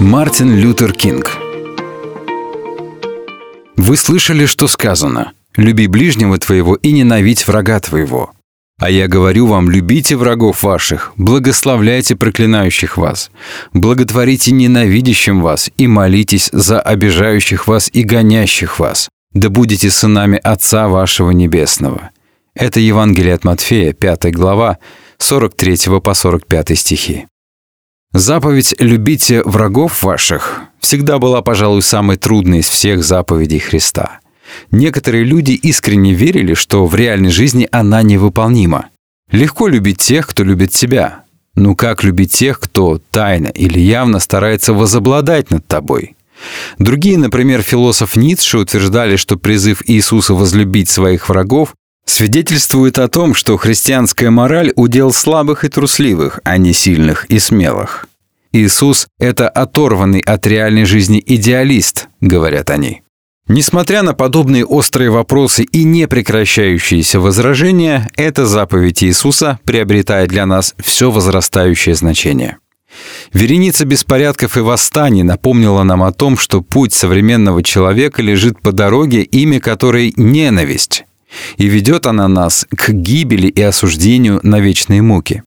Мартин Лютер Кинг Вы слышали, что сказано «Люби ближнего твоего и ненавидь врага твоего». А я говорю вам, любите врагов ваших, благословляйте проклинающих вас, благотворите ненавидящим вас и молитесь за обижающих вас и гонящих вас, да будете сынами Отца вашего Небесного». Это Евангелие от Матфея, 5 глава, 43 по 45 стихи. Заповедь «любите врагов ваших» всегда была, пожалуй, самой трудной из всех заповедей Христа. Некоторые люди искренне верили, что в реальной жизни она невыполнима. Легко любить тех, кто любит себя. Но как любить тех, кто тайно или явно старается возобладать над тобой? Другие, например, философ Ницше утверждали, что призыв Иисуса возлюбить своих врагов свидетельствует о том, что христианская мораль – удел слабых и трусливых, а не сильных и смелых. Иисус – это оторванный от реальной жизни идеалист, говорят они. Несмотря на подобные острые вопросы и непрекращающиеся возражения, эта заповедь Иисуса приобретает для нас все возрастающее значение. Вереница беспорядков и восстаний напомнила нам о том, что путь современного человека лежит по дороге, имя которой – ненависть. И ведет она нас к гибели и осуждению на вечные муки.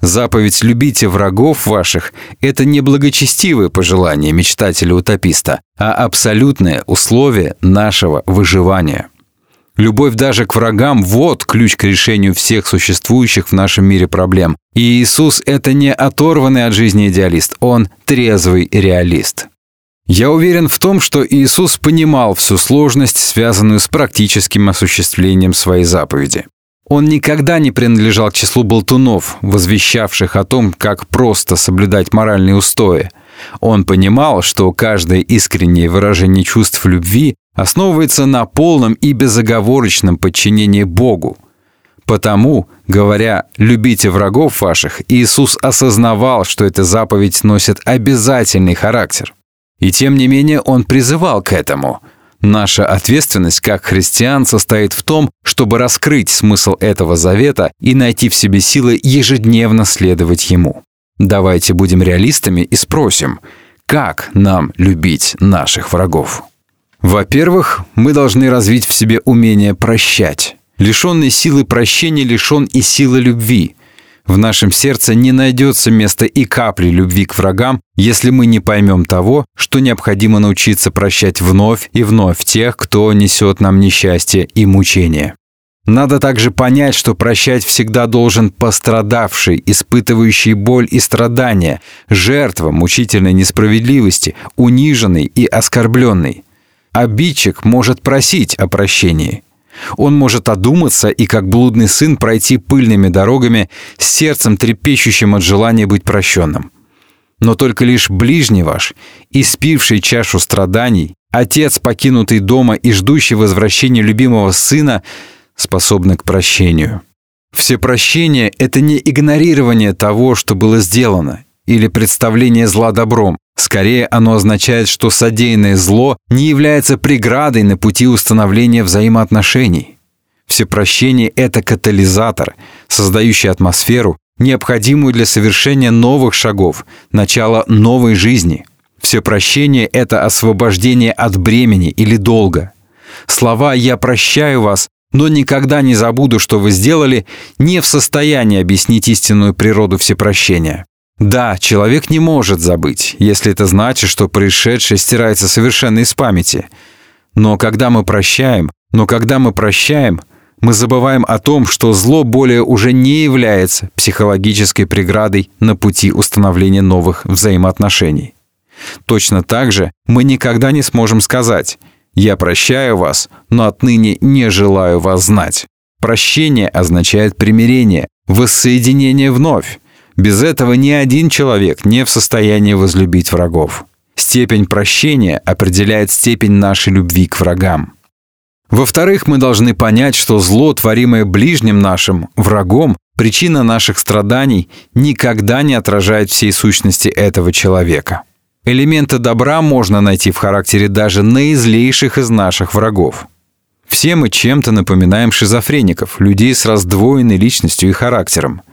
Заповедь «любите врагов ваших» — это не благочестивое пожелание мечтателя-утописта, а абсолютное условие нашего выживания. Любовь даже к врагам – вот ключ к решению всех существующих в нашем мире проблем. И Иисус – это не оторванный от жизни идеалист, он трезвый реалист. Я уверен в том, что Иисус понимал всю сложность, связанную с практическим осуществлением своей заповеди. Он никогда не принадлежал к числу болтунов, возвещавших о том, как просто соблюдать моральные устои. Он понимал, что каждое искреннее выражение чувств любви основывается на полном и безоговорочном подчинении Богу. Потому, говоря «любите врагов ваших», Иисус осознавал, что эта заповедь носит обязательный характер – и тем не менее он призывал к этому. Наша ответственность как христиан состоит в том, чтобы раскрыть смысл этого завета и найти в себе силы ежедневно следовать ему. Давайте будем реалистами и спросим, как нам любить наших врагов? Во-первых, мы должны развить в себе умение прощать. Лишенный силы прощения лишен и силы любви. В нашем сердце не найдется места и капли любви к врагам, если мы не поймем того, что необходимо научиться прощать вновь и вновь тех, кто несет нам несчастье и мучение. Надо также понять, что прощать всегда должен пострадавший, испытывающий боль и страдания, жертва мучительной несправедливости, униженный и оскорбленный. Обидчик может просить о прощении – он может одуматься и, как блудный сын, пройти пыльными дорогами с сердцем трепещущим от желания быть прощенным. Но только лишь ближний ваш, испивший чашу страданий, отец, покинутый дома и ждущий возвращения любимого сына, способны к прощению. Все прощения – это не игнорирование того, что было сделано, или представление зла добром. Скорее, оно означает, что содеянное зло не является преградой на пути установления взаимоотношений. Всепрощение – это катализатор, создающий атмосферу, необходимую для совершения новых шагов, начала новой жизни. Всепрощение – это освобождение от бремени или долга. Слова «я прощаю вас», но никогда не забуду, что вы сделали, не в состоянии объяснить истинную природу всепрощения. Да, человек не может забыть, если это значит, что происшедшее стирается совершенно из памяти. Но когда мы прощаем, но когда мы прощаем, мы забываем о том, что зло более уже не является психологической преградой на пути установления новых взаимоотношений. Точно так же мы никогда не сможем сказать «Я прощаю вас, но отныне не желаю вас знать». Прощение означает примирение, воссоединение вновь. Без этого ни один человек не в состоянии возлюбить врагов. Степень прощения определяет степень нашей любви к врагам. Во-вторых, мы должны понять, что зло, творимое ближним нашим, врагом, причина наших страданий, никогда не отражает всей сущности этого человека. Элементы добра можно найти в характере даже наизлейших из наших врагов. Все мы чем-то напоминаем шизофреников, людей с раздвоенной личностью и характером –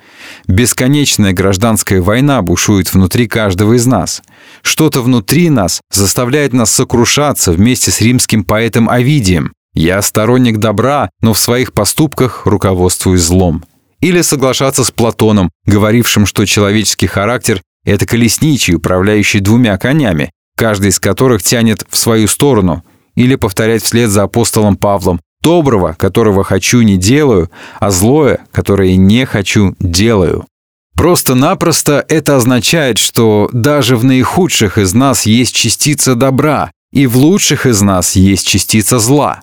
Бесконечная гражданская война бушует внутри каждого из нас. Что-то внутри нас заставляет нас сокрушаться вместе с римским поэтом Овидием. «Я сторонник добра, но в своих поступках руководствуюсь злом». Или соглашаться с Платоном, говорившим, что человеческий характер – это колесничий, управляющий двумя конями, каждый из которых тянет в свою сторону, или повторять вслед за апостолом Павлом Доброго, которого хочу, не делаю, а злое, которое не хочу, делаю. Просто-напросто это означает, что даже в наихудших из нас есть частица добра, и в лучших из нас есть частица зла.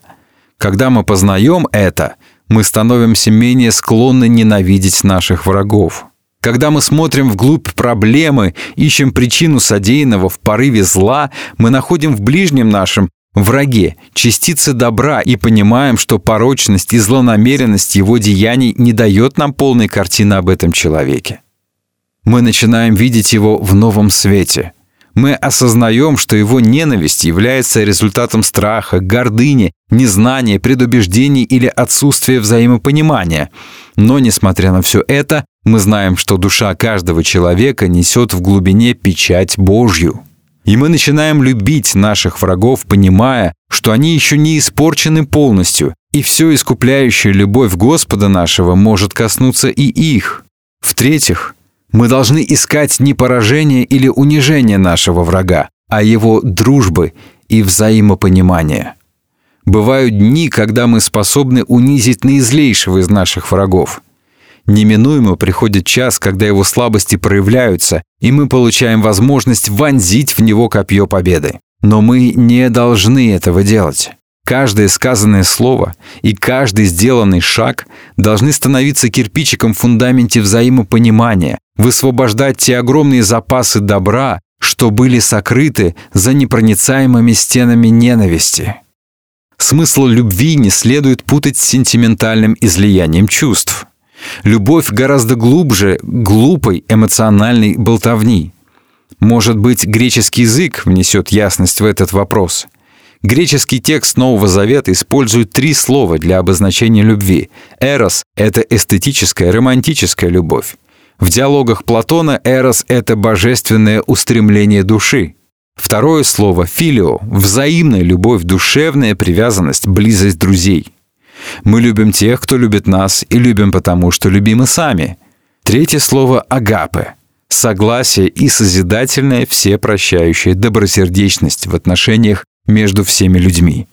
Когда мы познаем это, мы становимся менее склонны ненавидеть наших врагов. Когда мы смотрим вглубь проблемы, ищем причину содеянного в порыве зла, мы находим в ближнем нашем враге, частицы добра и понимаем, что порочность и злонамеренность его деяний не дает нам полной картины об этом человеке. Мы начинаем видеть его в новом свете. Мы осознаем, что его ненависть является результатом страха, гордыни, незнания, предубеждений или отсутствия взаимопонимания. Но, несмотря на все это, мы знаем, что душа каждого человека несет в глубине печать Божью. И мы начинаем любить наших врагов, понимая, что они еще не испорчены полностью, и все искупляющая любовь Господа нашего может коснуться и их. В-третьих, мы должны искать не поражение или унижение нашего врага, а его дружбы и взаимопонимания. Бывают дни, когда мы способны унизить наизлейшего из наших врагов. Неминуемо приходит час, когда его слабости проявляются, и мы получаем возможность вонзить в него копье победы. Но мы не должны этого делать. Каждое сказанное слово и каждый сделанный шаг должны становиться кирпичиком в фундаменте взаимопонимания, высвобождать те огромные запасы добра, что были сокрыты за непроницаемыми стенами ненависти. Смысл любви не следует путать с сентиментальным излиянием чувств. Любовь гораздо глубже глупой эмоциональной болтовни. Может быть, греческий язык внесет ясность в этот вопрос. Греческий текст Нового Завета использует три слова для обозначения любви. «Эрос» — это эстетическая, романтическая любовь. В диалогах Платона «эрос» — это божественное устремление души. Второе слово «филио» — взаимная любовь, душевная привязанность, близость друзей. Мы любим тех, кто любит нас, и любим потому, что любимы сами. Третье слово «агапе» — согласие и созидательная всепрощающая добросердечность в отношениях между всеми людьми.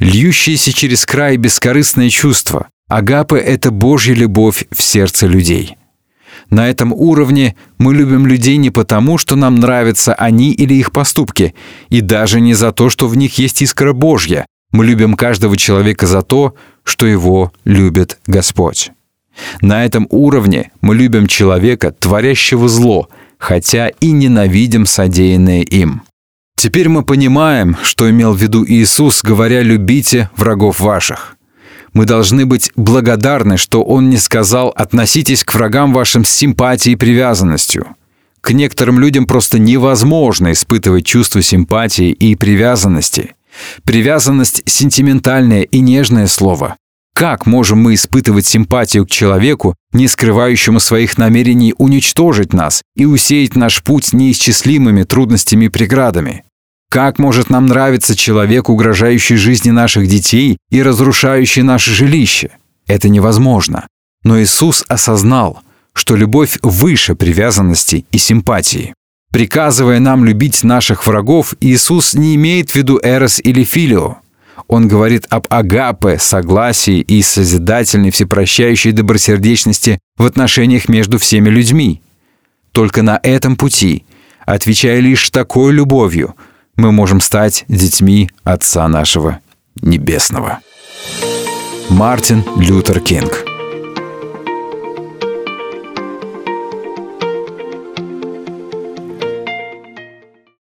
Льющееся через край бескорыстное чувство. Агапе — это Божья любовь в сердце людей. На этом уровне мы любим людей не потому, что нам нравятся они или их поступки, и даже не за то, что в них есть искра Божья, мы любим каждого человека за то, что его любит Господь. На этом уровне мы любим человека, творящего зло, хотя и ненавидим содеянное им. Теперь мы понимаем, что имел в виду Иисус, говоря «любите врагов ваших». Мы должны быть благодарны, что Он не сказал «относитесь к врагам вашим с симпатией и привязанностью». К некоторым людям просто невозможно испытывать чувство симпатии и привязанности. Привязанность — сентиментальное и нежное слово. Как можем мы испытывать симпатию к человеку, не скрывающему своих намерений уничтожить нас и усеять наш путь неисчислимыми трудностями и преградами? Как может нам нравиться человек, угрожающий жизни наших детей и разрушающий наше жилище? Это невозможно. Но Иисус осознал, что любовь выше привязанности и симпатии. Приказывая нам любить наших врагов, Иисус не имеет в виду эрос или филио. Он говорит об агапе, согласии и созидательной всепрощающей добросердечности в отношениях между всеми людьми. Только на этом пути, отвечая лишь такой любовью, мы можем стать детьми Отца нашего Небесного. Мартин Лютер Кинг